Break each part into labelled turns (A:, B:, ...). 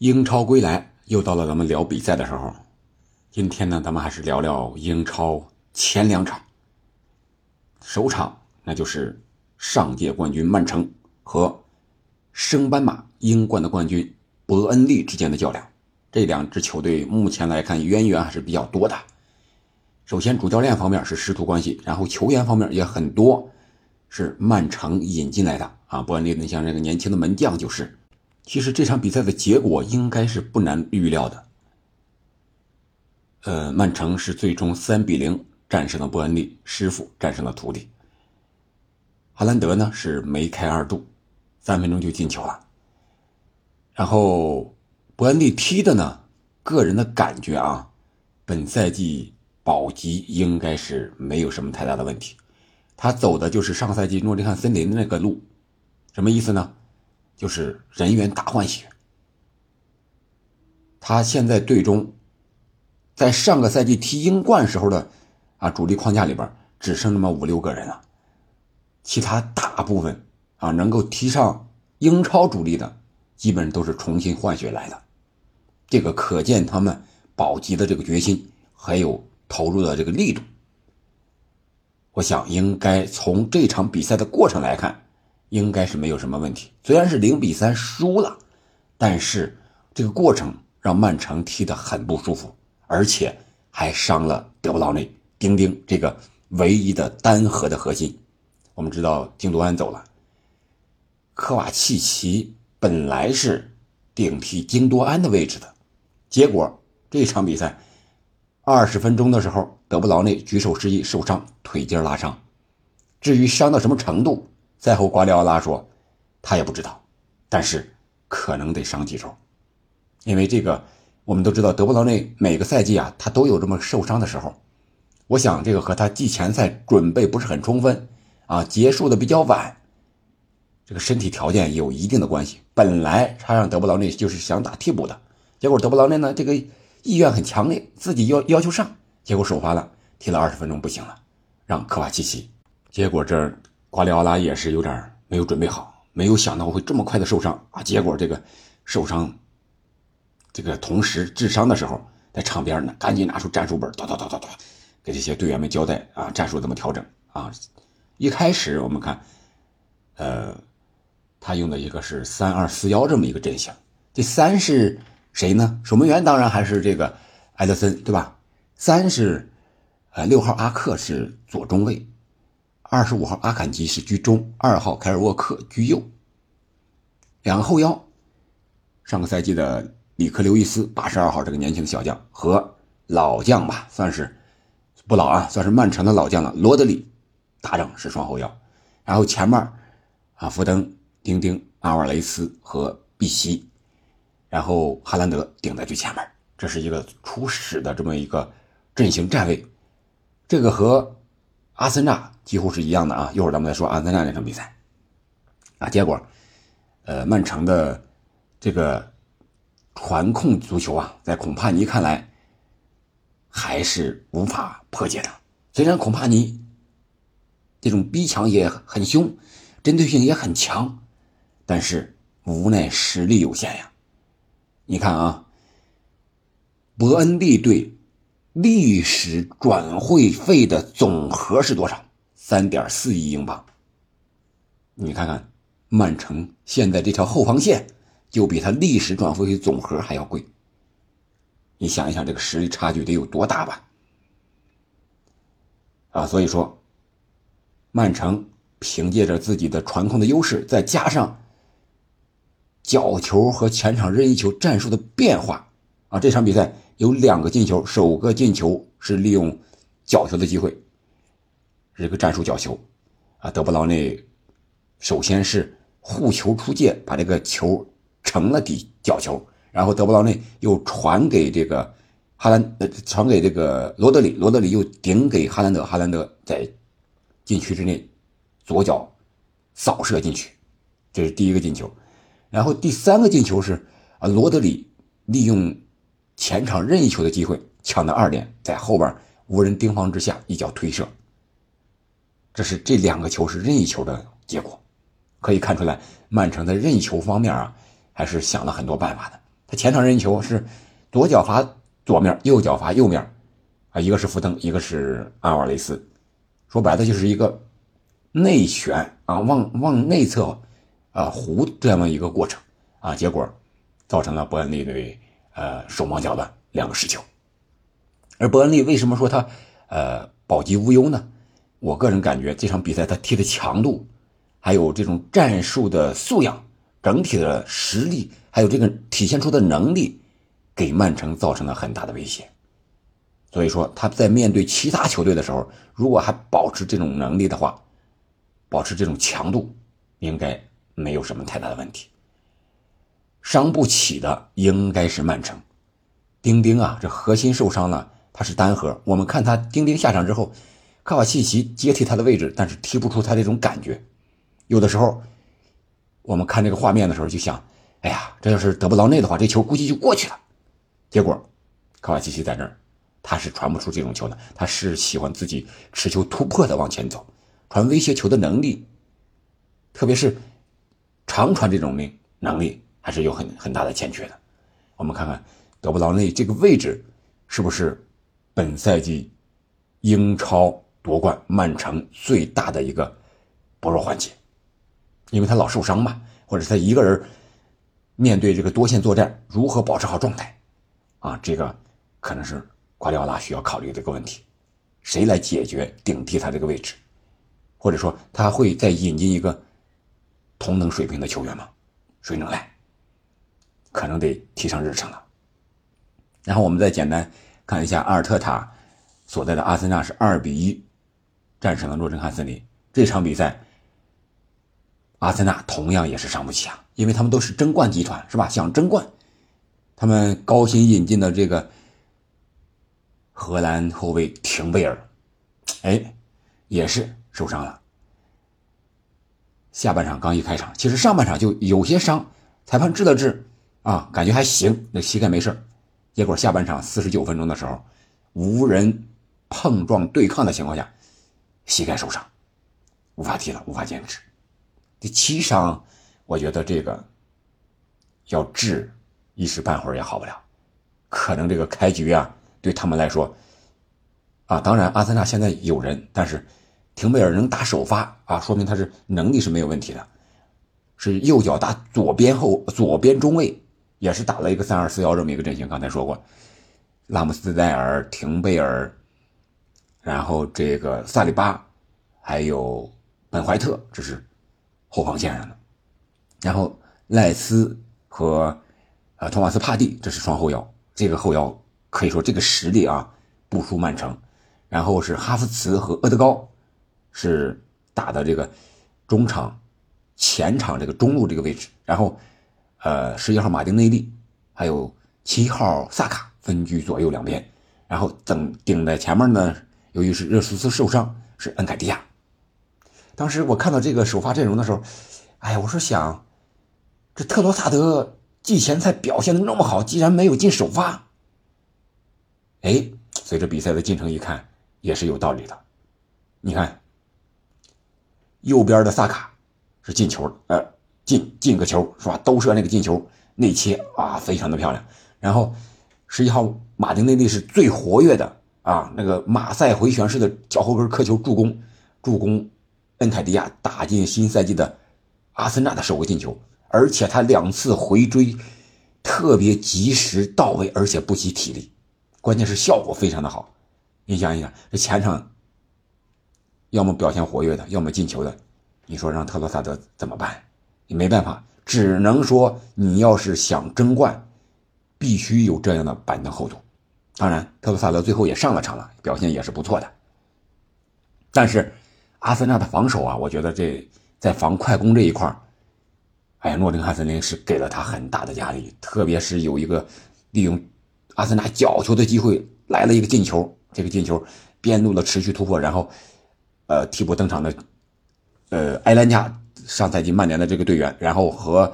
A: 英超归来，又到了咱们聊比赛的时候。今天呢，咱们还是聊聊英超前两场。首场那就是上届冠军曼城和升班马英冠的冠军伯恩利之间的较量。这两支球队目前来看渊源还是比较多的。首先，主教练方面是师徒关系，然后球员方面也很多是曼城引进来的啊。伯恩利，你像这个年轻的门将就是。其实这场比赛的结果应该是不难预料的。呃，曼城是最终三比零战胜了伯恩利，师傅战胜了徒弟。哈兰德呢是梅开二度，三分钟就进球了。然后伯恩利踢的呢，个人的感觉啊，本赛季保级应该是没有什么太大的问题。他走的就是上赛季诺丁汉森林的那个路，什么意思呢？就是人员大换血，他现在队中，在上个赛季踢英冠时候的啊主力框架里边只剩那么五六个人了，其他大部分啊能够踢上英超主力的，基本都是重新换血来的，这个可见他们保级的这个决心，还有投入的这个力度。我想应该从这场比赛的过程来看。应该是没有什么问题。虽然是零比三输了，但是这个过程让曼城踢得很不舒服，而且还伤了德布劳内、丁丁这个唯一的单核的核心。我们知道京多安走了，科瓦契奇本来是顶替京多安的位置的，结果这场比赛二十分钟的时候，德布劳内举手示意受伤，腿筋拉伤。至于伤到什么程度？赛后，瓜迪奥拉说：“他也不知道，但是可能得伤几周，因为这个我们都知道，德布劳内每个赛季啊，他都有这么受伤的时候。我想这个和他季前赛准备不是很充分啊，结束的比较晚，这个身体条件有一定的关系。本来他让德布劳内就是想打替补的，结果德布劳内呢，这个意愿很强烈，自己要要求上，结果首发了，踢了二十分钟不行了，让科瓦奇奇，结果这。”瓜迪奥拉也是有点没有准备好，没有想到会这么快的受伤啊！结果这个受伤，这个同时治伤的时候，在场边呢，赶紧拿出战术本，哒哒哒哒哒，给这些队员们交代啊，战术怎么调整啊？一开始我们看，呃，他用的一个是三二四幺这么一个阵型，这三是谁呢？守门员当然还是这个埃德森，对吧？三是呃六号阿克是左中卫。二十五号阿坎吉是居中，二号凯尔沃克居右。两个后腰，上个赛季的里克刘易斯，八十二号这个年轻小将和老将吧，算是不老啊，算是曼城的老将了。罗德里搭档是双后腰，然后前面啊，福登、丁丁、阿瓦雷斯和碧西，然后哈兰德顶在最前面，这是一个初始的这么一个阵型站位。这个和阿森纳。几乎是一样的啊！一会儿咱们再说阿森纳那场比赛啊，结果，呃，曼城的这个传控足球啊，在孔帕尼看来还是无法破解的。虽然孔帕尼这种逼抢也很凶，针对性也很强，但是无奈实力有限呀。你看啊，伯恩利队历史转会费的总和是多少？三点四亿英镑，你看看，曼城现在这条后防线就比他历史转会费总和还要贵。你想一想，这个实力差距得有多大吧？啊，所以说，曼城凭借着自己的传控的优势，再加上角球和前场任意球战术的变化，啊，这场比赛有两个进球，首个进球是利用角球的机会。这个战术角球，啊，德布劳内首先是护球出界，把这个球成了底角球，然后德布劳内又传给这个哈兰，呃，传给这个罗德里，罗德里又顶给哈兰德，哈兰德在禁区之内左脚扫射进去，这是第一个进球。然后第三个进球是啊，罗德里利用前场任意球的机会抢到二点，在后边无人盯防之下一脚推射。这是这两个球是任意球的结果，可以看出来，曼城在任意球方面啊，还是想了很多办法的。他前场任意球是左脚罚左面，右脚罚右面，啊，一个是福登，一个是阿瓦雷斯，说白了就是一个内旋啊，往往内侧啊弧这么一个过程啊，结果造成了伯恩利队呃手忙脚乱两个失球。而伯恩利为什么说他呃保级无忧呢？我个人感觉这场比赛他踢的强度，还有这种战术的素养。整体的实力还有这个体现出的能力，给曼城造成了很大的威胁。所以说他在面对其他球队的时候，如果还保持这种能力的话，保持这种强度，应该没有什么太大的问题。伤不起的应该是曼城。丁丁啊，这核心受伤了，他是单核。我们看他丁丁下场之后，卡瓦契奇接替他的位置，但是踢不出他这种感觉，有的时候。我们看这个画面的时候就想，哎呀，这要是德布劳内的话，这球估计就过去了。结果，卡瓦契奇在那儿，他是传不出这种球的，他是喜欢自己持球突破的往前走，传威胁球的能力，特别是长传这种能能力还是有很很大的欠缺的。我们看看德布劳内这个位置是不是本赛季英超夺冠曼城最大的一个薄弱环节。因为他老受伤嘛，或者他一个人面对这个多线作战，如何保持好状态？啊，这个可能是瓜迪奥拉需要考虑的一个问题。谁来解决顶替他这个位置？或者说他会再引进一个同等水平的球员吗？谁能来？可能得提上日程了。然后我们再简单看一下阿尔特塔所在的阿森纳是二比一战胜了诺丁汉森林这场比赛。阿森纳同样也是伤不起啊，因为他们都是争冠集团，是吧？想争冠，他们高薪引进的这个荷兰后卫廷贝尔，哎，也是受伤了。下半场刚一开场，其实上半场就有些伤，裁判治了治，啊，感觉还行，那膝盖没事结果下半场四十九分钟的时候，无人碰撞对抗的情况下，膝盖受伤，无法踢了，无法坚持。第七伤，我觉得这个要治一时半会儿也好不了，可能这个开局啊，对他们来说，啊，当然阿森纳现在有人，但是廷贝尔能打首发啊，说明他是能力是没有问题的，是右脚打左边后左边中卫，也是打了一个三二四幺这么一个阵型。刚才说过，拉姆斯戴尔、廷贝尔，然后这个萨里巴，还有本怀特，这是。后防线上的，然后赖斯和呃托马斯帕蒂，这是双后腰。这个后腰可以说这个实力啊不输曼城。然后是哈弗茨和厄德高，是打的这个中场前场这个中路这个位置。然后呃十一号马丁内利还有七号萨卡分居左右两边。然后等顶在前面呢，由于是热苏斯受伤，是恩凯蒂亚。当时我看到这个首发阵容的时候，哎呀，我说想，这特罗萨德季前赛表现的那么好，竟然没有进首发。哎，随着比赛的进程一看，也是有道理的。你看，右边的萨卡是进球了，呃，进进个球是吧？兜射那个进球内切啊，非常的漂亮。然后十一号马丁内利是最活跃的啊，那个马赛回旋式的脚后跟磕球助攻，助攻。恩凯迪亚打进新赛季的阿森纳的首个进球，而且他两次回追特别及时到位，而且不惜体力，关键是效果非常的好。你想一想，这前场要么表现活跃的，要么进球的，你说让特罗萨德怎么办？也没办法，只能说你要是想争冠，必须有这样的板凳厚度。当然，特罗萨德最后也上了场了，表现也是不错的，但是。阿森纳的防守啊，我觉得这在防快攻这一块哎，诺丁汉森林是给了他很大的压力，特别是有一个利用阿森纳角球的机会来了一个进球，这个进球边路的持续突破，然后，呃，替补登场的，呃，埃兰加上赛季曼联的这个队员，然后和，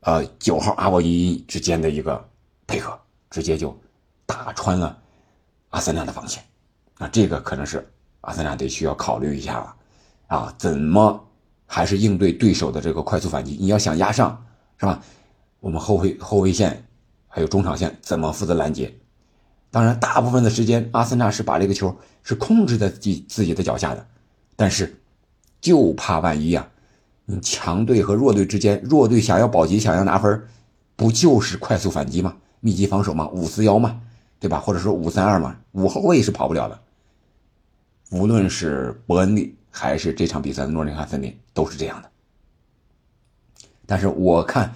A: 呃，九号阿沃伊之间的一个配合，直接就打穿了阿森纳的防线，那这个可能是。阿森纳得需要考虑一下了，啊，怎么还是应对对手的这个快速反击？你要想压上，是吧？我们后卫后卫线还有中场线怎么负责拦截。当然，大部分的时间阿森纳是把这个球是控制在自己自己的脚下的，但是就怕万一啊，强队和弱队之间，弱队想要保级，想要拿分，不就是快速反击吗？密集防守吗？五四幺吗？对吧？或者说五三二嘛，五后卫是跑不了的。无论是伯恩利还是这场比赛的诺丁汉森林，都是这样的。但是我看，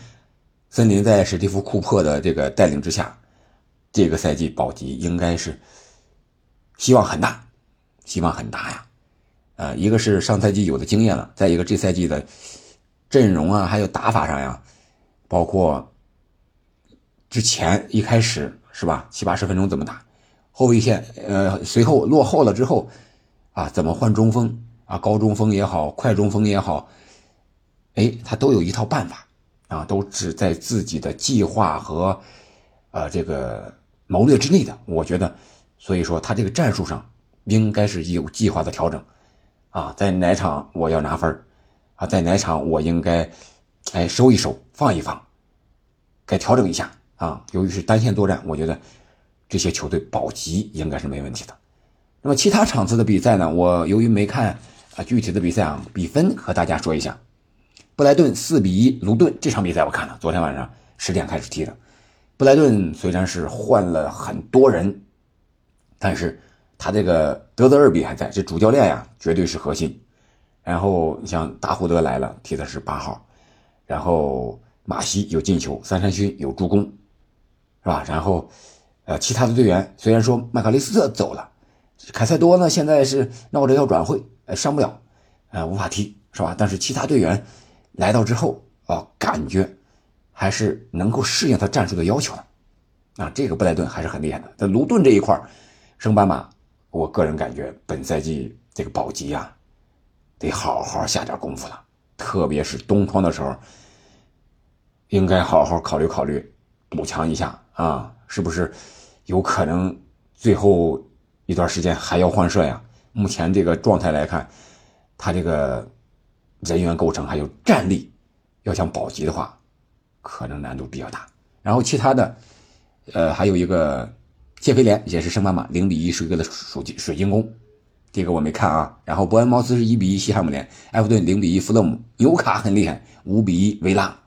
A: 森林在史蒂夫库珀的这个带领之下。这个赛季保级应该是希望很大，希望很大呀！呃，一个是上赛季有的经验了，再一个这赛季的阵容啊，还有打法上呀，包括之前一开始是吧，七八十分钟怎么打，后卫线呃随后落后了之后啊，怎么换中锋啊，高中锋也好，快中锋也好，哎，他都有一套办法啊，都是在自己的计划和呃这个。谋略之内的，我觉得，所以说他这个战术上应该是有计划的调整，啊，在哪场我要拿分啊，在哪场我应该，哎收一收放一放，该调整一下啊。由于是单线作战，我觉得这些球队保级应该是没问题的。那么其他场次的比赛呢？我由于没看啊具体的比赛啊，比分和大家说一下：布莱顿四比一卢顿这场比赛我看了，昨天晚上十点开始踢的。布莱顿虽然是换了很多人，但是他这个德泽尔比还在，这主教练呀绝对是核心。然后你像达胡德来了，踢的是八号，然后马西有进球，三山勋有助攻，是吧？然后呃，其他的队员虽然说麦克雷斯特走了，凯塞多呢现在是闹着要转会，呃，上不了，呃，无法踢，是吧？但是其他队员来到之后啊，感觉。还是能够适应他战术的要求的，啊，这个布莱顿还是很厉害的。在卢顿这一块升班马，我个人感觉本赛季这个保级啊，得好好下点功夫了。特别是东窗的时候，应该好好考虑考虑补强一下啊，是不是有可能最后一段时间还要换帅呀？目前这个状态来看，他这个人员构成还有战力，要想保级的话。可能难度比较大，然后其他的，呃，还有一个谢菲联也是升班马，零比一输给了水晶水晶宫，这个我没看啊。然后伯恩茅斯是一比一西汉姆联，埃弗顿零比一弗勒姆，纽卡很厉害，五比一维拉。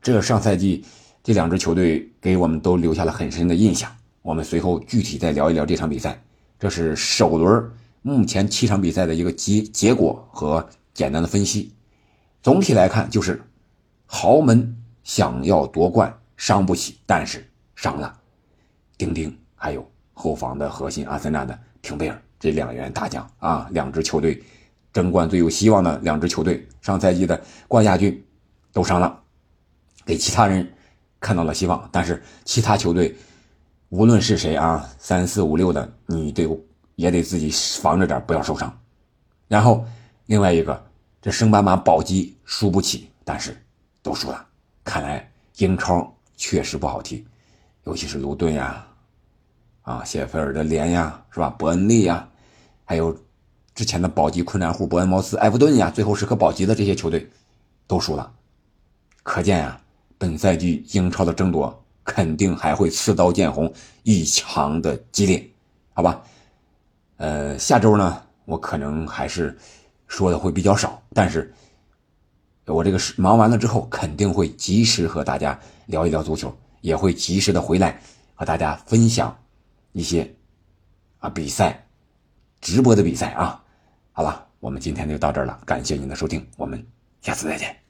A: 这上赛季这两支球队给我们都留下了很深的印象。我们随后具体再聊一聊这场比赛。这是首轮目前七场比赛的一个结结果和简单的分析。总体来看就是豪门。想要夺冠伤不起，但是伤了丁丁，还有后防的核心阿森纳的廷贝尔这两员大将啊，两支球队争冠最有希望的两支球队，上赛季的冠亚军都伤了，给其他人看到了希望。但是其他球队无论是谁啊，三四五六的，你得也得自己防着点，不要受伤。然后另外一个，这升班马保级输不起，但是都输了。看来英超确实不好踢，尤其是卢顿呀，啊谢菲尔德联呀，是吧？伯恩利呀，还有之前的保级困难户伯恩茅斯、埃弗顿呀，最后时刻保级的这些球队都输了。可见呀，本赛季英超的争夺肯定还会刺刀见红，异常的激烈，好吧？呃，下周呢，我可能还是说的会比较少，但是。我这个是忙完了之后，肯定会及时和大家聊一聊足球，也会及时的回来和大家分享一些啊比赛直播的比赛啊。好了，我们今天就到这儿了，感谢您的收听，我们下次再见。